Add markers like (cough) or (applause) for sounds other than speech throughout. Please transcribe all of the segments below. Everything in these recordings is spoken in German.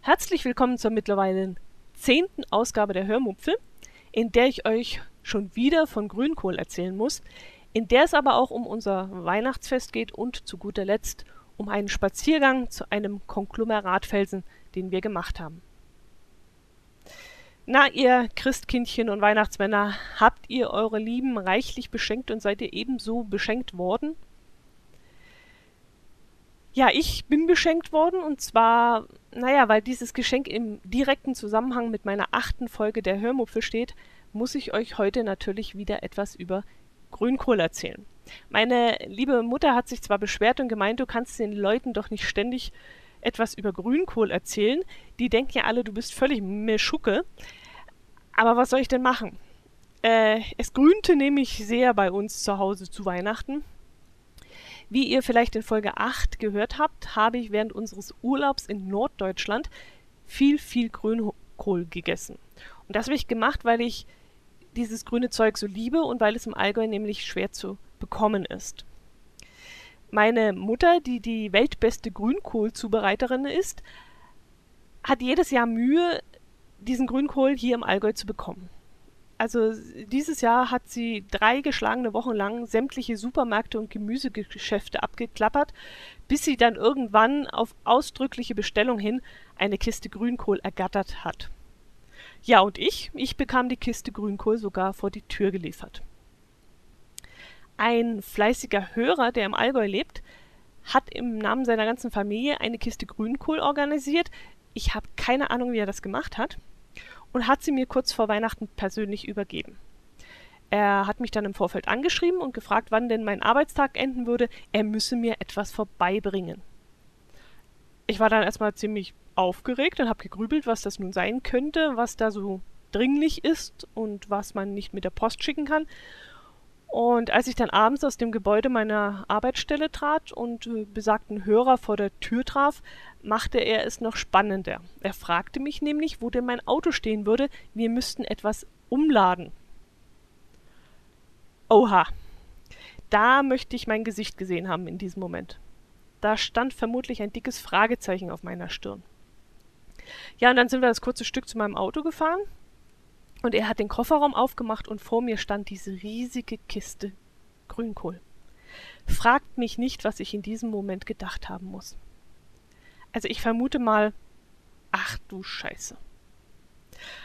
Herzlich willkommen zur mittlerweile zehnten Ausgabe der Hörmupfel, in der ich euch schon wieder von Grünkohl erzählen muss, in der es aber auch um unser Weihnachtsfest geht und zu guter Letzt um einen Spaziergang zu einem Konglomeratfelsen, den wir gemacht haben. Na, ihr Christkindchen und Weihnachtsmänner, habt ihr eure Lieben reichlich beschenkt und seid ihr ebenso beschenkt worden? Ja, ich bin beschenkt worden und zwar, naja, weil dieses Geschenk im direkten Zusammenhang mit meiner achten Folge der Hörmupfel steht, muss ich euch heute natürlich wieder etwas über Grünkohl erzählen. Meine liebe Mutter hat sich zwar beschwert und gemeint, du kannst den Leuten doch nicht ständig etwas über Grünkohl erzählen. Die denken ja alle, du bist völlig Meschucke. Aber was soll ich denn machen? Äh, es grünte nämlich sehr bei uns zu Hause zu Weihnachten. Wie ihr vielleicht in Folge 8 gehört habt, habe ich während unseres Urlaubs in Norddeutschland viel, viel Grünkohl gegessen. Und das habe ich gemacht, weil ich dieses grüne Zeug so liebe und weil es im Allgäu nämlich schwer zu bekommen ist. Meine Mutter, die die weltbeste Grünkohlzubereiterin ist, hat jedes Jahr Mühe, diesen Grünkohl hier im Allgäu zu bekommen. Also dieses Jahr hat sie drei geschlagene Wochen lang sämtliche Supermärkte und Gemüsegeschäfte abgeklappert, bis sie dann irgendwann auf ausdrückliche Bestellung hin eine Kiste Grünkohl ergattert hat. Ja, und ich, ich bekam die Kiste Grünkohl sogar vor die Tür geliefert. Ein fleißiger Hörer, der im Allgäu lebt, hat im Namen seiner ganzen Familie eine Kiste Grünkohl organisiert. Ich habe keine Ahnung, wie er das gemacht hat und hat sie mir kurz vor Weihnachten persönlich übergeben. Er hat mich dann im Vorfeld angeschrieben und gefragt, wann denn mein Arbeitstag enden würde. Er müsse mir etwas vorbeibringen. Ich war dann erstmal ziemlich aufgeregt und habe gegrübelt, was das nun sein könnte, was da so dringlich ist und was man nicht mit der Post schicken kann. Und als ich dann abends aus dem Gebäude meiner Arbeitsstelle trat und äh, besagten Hörer vor der Tür traf, machte er es noch spannender. Er fragte mich nämlich, wo denn mein Auto stehen würde. Wir müssten etwas umladen. Oha. Da möchte ich mein Gesicht gesehen haben in diesem Moment. Da stand vermutlich ein dickes Fragezeichen auf meiner Stirn. Ja, und dann sind wir das kurze Stück zu meinem Auto gefahren. Und er hat den Kofferraum aufgemacht und vor mir stand diese riesige Kiste Grünkohl. Fragt mich nicht, was ich in diesem Moment gedacht haben muss. Also ich vermute mal, ach du Scheiße.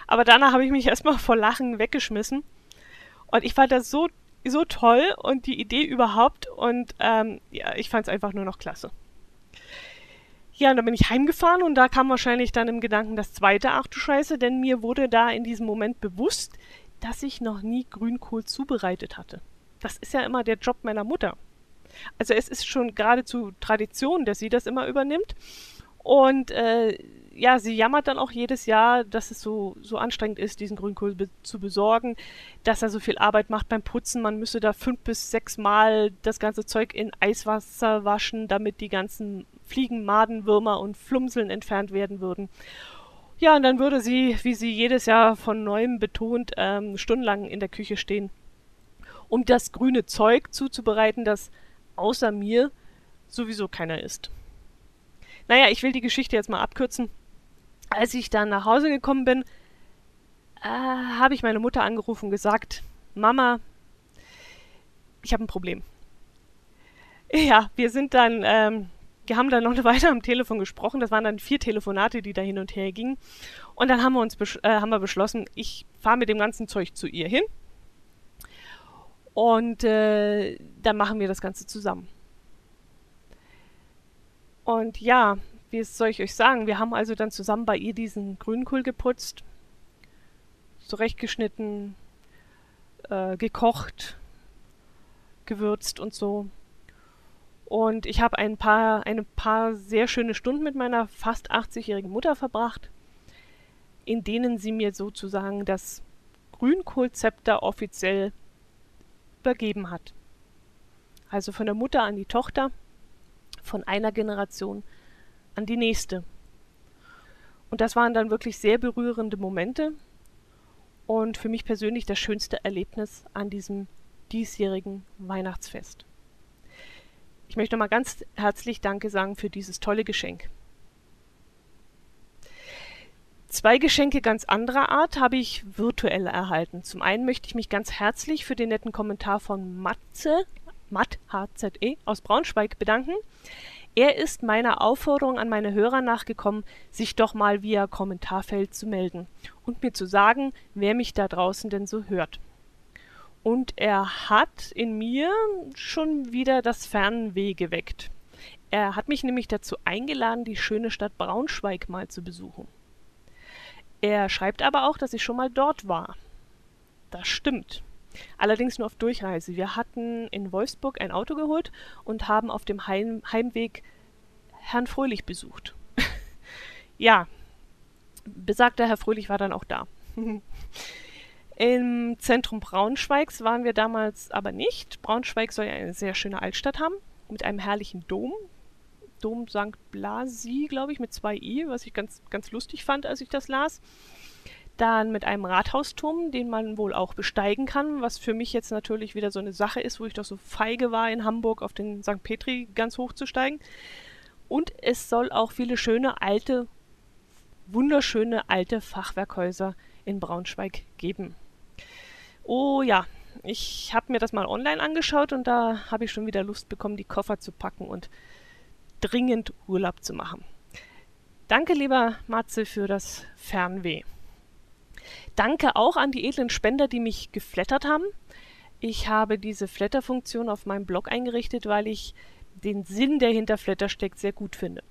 Aber danach habe ich mich erstmal vor Lachen weggeschmissen. Und ich fand das so, so toll und die Idee überhaupt. Und ähm, ja, ich fand es einfach nur noch klasse. Ja, und dann bin ich heimgefahren und da kam wahrscheinlich dann im Gedanken das zweite, ach du Scheiße, denn mir wurde da in diesem Moment bewusst, dass ich noch nie Grünkohl zubereitet hatte. Das ist ja immer der Job meiner Mutter. Also es ist schon geradezu Tradition, dass sie das immer übernimmt. Und äh, ja, sie jammert dann auch jedes Jahr, dass es so, so anstrengend ist, diesen Grünkohl be zu besorgen, dass er so viel Arbeit macht beim Putzen. Man müsse da fünf bis sechs Mal das ganze Zeug in Eiswasser waschen, damit die ganzen Fliegen, Maden, Würmer und Flumseln entfernt werden würden. Ja, und dann würde sie, wie sie jedes Jahr von neuem betont, ähm, stundenlang in der Küche stehen, um das grüne Zeug zuzubereiten, das außer mir sowieso keiner isst. Naja, ich will die Geschichte jetzt mal abkürzen. Als ich dann nach Hause gekommen bin, äh, habe ich meine Mutter angerufen und gesagt, Mama, ich habe ein Problem. (laughs) Ja, wir sind dann ähm, wir haben dann noch eine (laughs) Weile am Telefon gesprochen. Das waren dann vier Telefonate, die da hin und her gingen. Und dann haben wir uns äh, haben wir beschlossen, ich fahre mit dem ganzen Zeug zu ihr hin. Und äh, dann machen wir das Ganze zusammen. Und ja, wie soll ich euch sagen? Wir haben also dann zusammen bei ihr diesen Grünkohl geputzt, zurechtgeschnitten, äh, gekocht, gewürzt und so. Und ich habe ein paar, ein paar sehr schöne Stunden mit meiner fast 80-jährigen Mutter verbracht, in denen sie mir sozusagen das Grünkohlzepter offiziell übergeben hat. Also von der Mutter an die Tochter, von einer Generation an die nächste. Und das waren dann wirklich sehr berührende Momente und für mich persönlich das schönste Erlebnis an diesem diesjährigen Weihnachtsfest. Ich möchte nochmal ganz herzlich Danke sagen für dieses tolle Geschenk. Zwei Geschenke ganz anderer Art habe ich virtuell erhalten. Zum einen möchte ich mich ganz herzlich für den netten Kommentar von Matze, Matt HZE aus Braunschweig bedanken. Er ist meiner Aufforderung an meine Hörer nachgekommen, sich doch mal via Kommentarfeld zu melden und mir zu sagen, wer mich da draußen denn so hört. Und er hat in mir schon wieder das Fernweh geweckt. Er hat mich nämlich dazu eingeladen, die schöne Stadt Braunschweig mal zu besuchen. Er schreibt aber auch, dass ich schon mal dort war. Das stimmt. Allerdings nur auf Durchreise. Wir hatten in Wolfsburg ein Auto geholt und haben auf dem Heim Heimweg Herrn Fröhlich besucht. (laughs) ja, besagter Herr Fröhlich war dann auch da. (laughs) Im Zentrum Braunschweigs waren wir damals aber nicht. Braunschweig soll ja eine sehr schöne Altstadt haben, mit einem herrlichen Dom. Dom St. Blasi, glaube ich, mit zwei I, was ich ganz, ganz lustig fand, als ich das las. Dann mit einem Rathausturm, den man wohl auch besteigen kann, was für mich jetzt natürlich wieder so eine Sache ist, wo ich doch so feige war, in Hamburg auf den St. Petri ganz hoch zu steigen. Und es soll auch viele schöne alte, wunderschöne alte Fachwerkhäuser in Braunschweig geben. Oh ja, ich habe mir das mal online angeschaut und da habe ich schon wieder Lust bekommen, die Koffer zu packen und dringend Urlaub zu machen. Danke, lieber Matze, für das Fernweh. Danke auch an die edlen Spender, die mich geflattert haben. Ich habe diese Flatter-Funktion auf meinem Blog eingerichtet, weil ich den Sinn, der hinter Flatter steckt, sehr gut finde.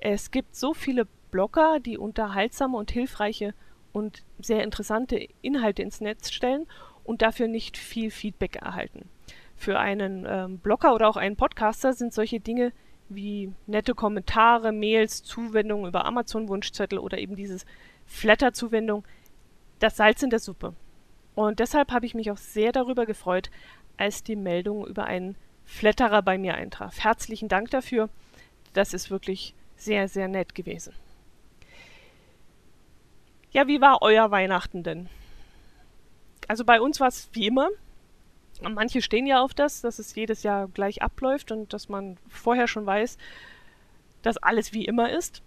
Es gibt so viele Blogger, die unterhaltsame und hilfreiche und sehr interessante Inhalte ins Netz stellen und dafür nicht viel Feedback erhalten. Für einen ähm, Blogger oder auch einen Podcaster sind solche Dinge wie nette Kommentare, Mails, Zuwendungen über Amazon-Wunschzettel oder eben dieses Flatter-Zuwendung das Salz in der Suppe. Und deshalb habe ich mich auch sehr darüber gefreut, als die Meldung über einen Flatterer bei mir eintraf. Herzlichen Dank dafür. Das ist wirklich sehr, sehr nett gewesen. Ja, wie war euer Weihnachten denn? Also bei uns war es wie immer. Manche stehen ja auf das, dass es jedes Jahr gleich abläuft und dass man vorher schon weiß, dass alles wie immer ist.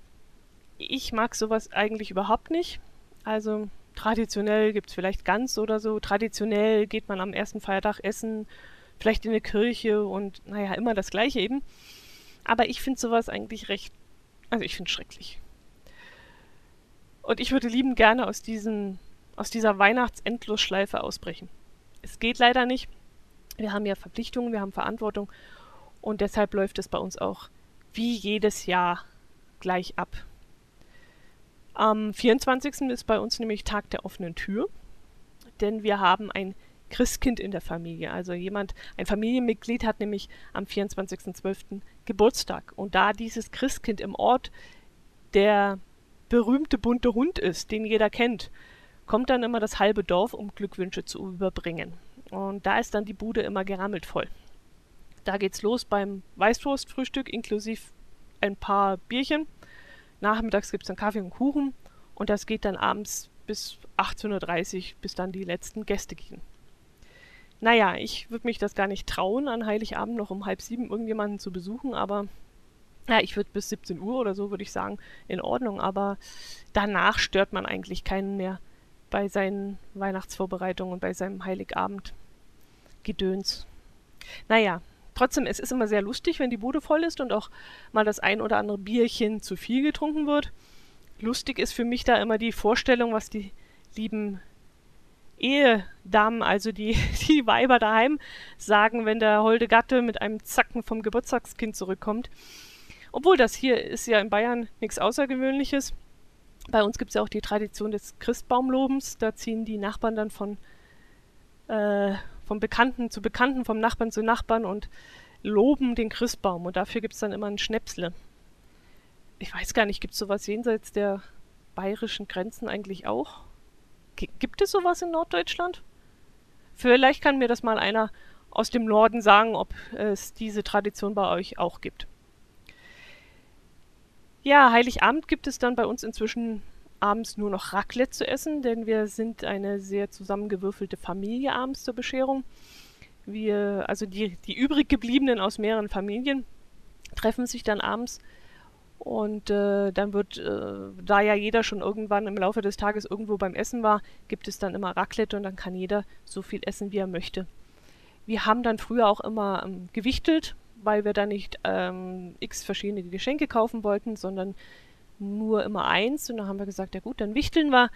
Ich mag sowas eigentlich überhaupt nicht. Also traditionell gibt es vielleicht ganz oder so. Traditionell geht man am ersten Feiertag essen, vielleicht in eine Kirche und naja, immer das gleiche eben. Aber ich finde sowas eigentlich recht, also ich finde es schrecklich. Und ich würde lieben gerne aus, diesen, aus dieser Weihnachtsendlosschleife ausbrechen. Es geht leider nicht. Wir haben ja Verpflichtungen, wir haben Verantwortung und deshalb läuft es bei uns auch wie jedes Jahr gleich ab. Am 24. ist bei uns nämlich Tag der offenen Tür, denn wir haben ein Christkind in der Familie. Also jemand, ein Familienmitglied hat nämlich am 24.12. Geburtstag. Und da dieses Christkind im Ort der berühmte bunte Hund ist, den jeder kennt, kommt dann immer das halbe Dorf, um Glückwünsche zu überbringen. Und da ist dann die Bude immer gerammelt voll. Da geht's los beim Weißwurstfrühstück inklusive ein paar Bierchen. Nachmittags gibt es dann Kaffee und Kuchen und das geht dann abends bis 18.30 Uhr, bis dann die letzten Gäste gehen. Naja, ich würde mich das gar nicht trauen, an Heiligabend noch um halb sieben irgendjemanden zu besuchen, aber ja, ich würde bis 17 Uhr oder so, würde ich sagen, in Ordnung, aber danach stört man eigentlich keinen mehr bei seinen Weihnachtsvorbereitungen und bei seinem Heiligabend. Gedöns. Naja, trotzdem, es ist immer sehr lustig, wenn die Bude voll ist und auch mal das ein oder andere Bierchen zu viel getrunken wird. Lustig ist für mich da immer die Vorstellung, was die lieben Ehedamen, also die, (laughs) die Weiber daheim, sagen, wenn der holde Gatte mit einem Zacken vom Geburtstagskind zurückkommt. Obwohl das hier ist ja in Bayern nichts Außergewöhnliches. Bei uns gibt es ja auch die Tradition des Christbaumlobens. Da ziehen die Nachbarn dann von äh, vom Bekannten zu Bekannten, vom Nachbarn zu Nachbarn und loben den Christbaum. Und dafür gibt es dann immer ein Schnäpsle. Ich weiß gar nicht, gibt es sowas jenseits der bayerischen Grenzen eigentlich auch? G gibt es sowas in Norddeutschland? Vielleicht kann mir das mal einer aus dem Norden sagen, ob es diese Tradition bei euch auch gibt. Ja, Heiligabend gibt es dann bei uns inzwischen abends nur noch Raclette zu essen, denn wir sind eine sehr zusammengewürfelte Familie abends zur Bescherung. Wir, also die, die übrig gebliebenen aus mehreren Familien, treffen sich dann abends und äh, dann wird, äh, da ja jeder schon irgendwann im Laufe des Tages irgendwo beim Essen war, gibt es dann immer Raclette und dann kann jeder so viel essen, wie er möchte. Wir haben dann früher auch immer ähm, gewichtelt, weil wir da nicht ähm, x verschiedene Geschenke kaufen wollten, sondern nur immer eins. Und dann haben wir gesagt, ja gut, dann wichteln wir.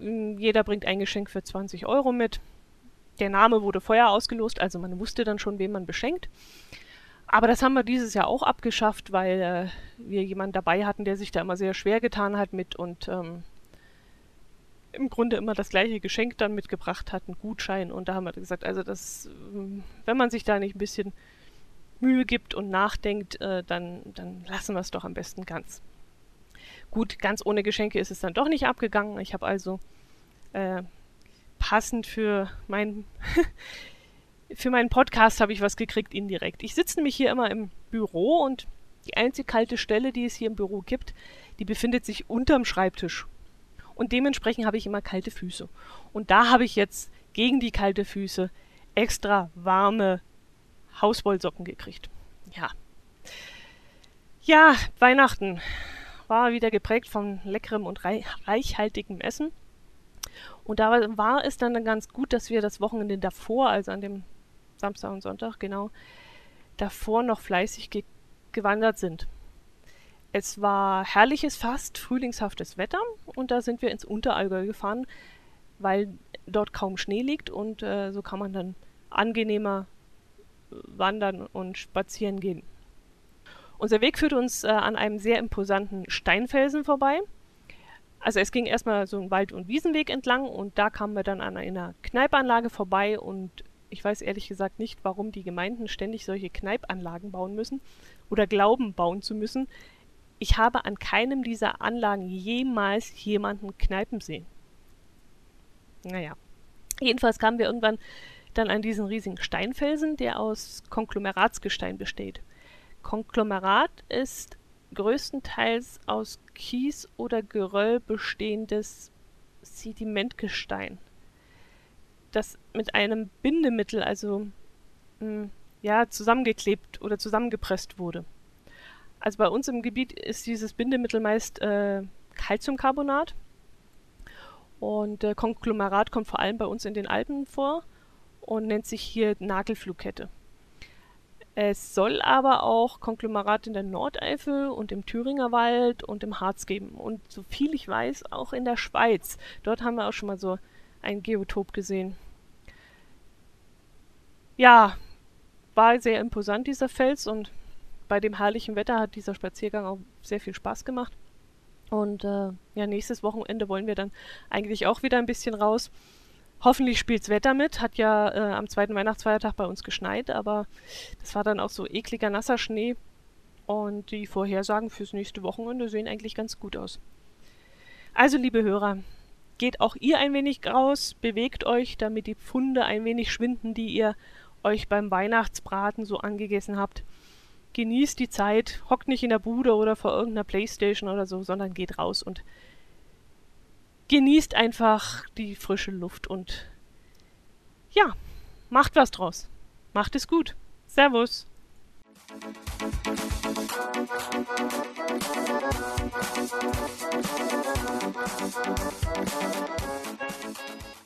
Ähm, jeder bringt ein Geschenk für 20 Euro mit. Der Name wurde vorher ausgelost, also man wusste dann schon, wen man beschenkt. Aber das haben wir dieses Jahr auch abgeschafft, weil äh, wir jemanden dabei hatten, der sich da immer sehr schwer getan hat mit und ähm, im Grunde immer das gleiche Geschenk dann mitgebracht hat, einen Gutschein. Und da haben wir gesagt, also das, ähm, wenn man sich da nicht ein bisschen Mühe gibt und nachdenkt, äh, dann, dann lassen wir es doch am besten ganz. Gut, ganz ohne Geschenke ist es dann doch nicht abgegangen. Ich habe also äh, passend für mein (laughs) für meinen Podcast habe ich was gekriegt indirekt. Ich sitze nämlich hier immer im Büro und die einzige kalte Stelle, die es hier im Büro gibt, die befindet sich unterm Schreibtisch. Und dementsprechend habe ich immer kalte Füße. Und da habe ich jetzt gegen die kalte Füße extra warme Hauswollsocken gekriegt. Ja. Ja, Weihnachten war wieder geprägt von leckerem und reichhaltigem Essen. Und da war es dann ganz gut, dass wir das Wochenende davor, also an dem Samstag und Sonntag, genau, davor noch fleißig ge gewandert sind. Es war herrliches, fast frühlingshaftes Wetter und da sind wir ins Unterallgäu gefahren, weil dort kaum Schnee liegt und äh, so kann man dann angenehmer äh, wandern und spazieren gehen. Unser Weg führte uns äh, an einem sehr imposanten Steinfelsen vorbei. Also es ging erstmal so einen Wald- und Wiesenweg entlang und da kamen wir dann an einer Kneipanlage vorbei und ich weiß ehrlich gesagt nicht, warum die Gemeinden ständig solche Kneipanlagen bauen müssen oder glauben, bauen zu müssen. Ich habe an keinem dieser Anlagen jemals jemanden kneipen sehen. Naja. Jedenfalls kamen wir irgendwann dann an diesen riesigen Steinfelsen, der aus Konglomeratsgestein besteht. Konglomerat ist größtenteils aus Kies oder Geröll bestehendes Sedimentgestein das mit einem Bindemittel, also mh, hm, ja, zusammengeklebt oder zusammengepresst wurde. Also bei uns im Gebiet ist dieses Bindemittel meist äh, Calciumcarbonat und äh, Konglomerat kommt vor allem bei uns in den Alpen vor und nennt sich hier Nagelflugkette. Es soll aber auch Konglomerat in der Nordeifel und im Thüringer Wald und im Harz geben. Und so viel ich weiß, auch in der Schweiz. Dort haben wir auch schon mal so ein Geotop gesehen. Ja, war sehr imposant dieser Fels und bei dem herrlichen Wetter hat dieser Spaziergang auch sehr viel Spaß gemacht. Und äh, ja, nächstes Wochenende wollen wir dann eigentlich auch wieder ein bisschen raus. Hoffentlich spielt's Wetter mit. Hat ja äh, am zweiten Weihnachtsfeiertag bei uns geschneit, aber das war dann auch so ekliger, nasser Schnee. Und die Vorhersagen fürs nächste Wochenende sehen eigentlich ganz gut aus. Also, liebe Hörer, geht auch ihr ein wenig raus, bewegt euch, damit die Pfunde ein wenig schwinden, die ihr euch beim Weihnachtsbraten so angegessen habt. Genießt die Zeit, hockt nicht in der Bude oder vor irgendeiner Playstation oder so, sondern geht raus und genießt einfach die frische Luft und ja, macht was draus. Macht es gut. Servus. Thank you.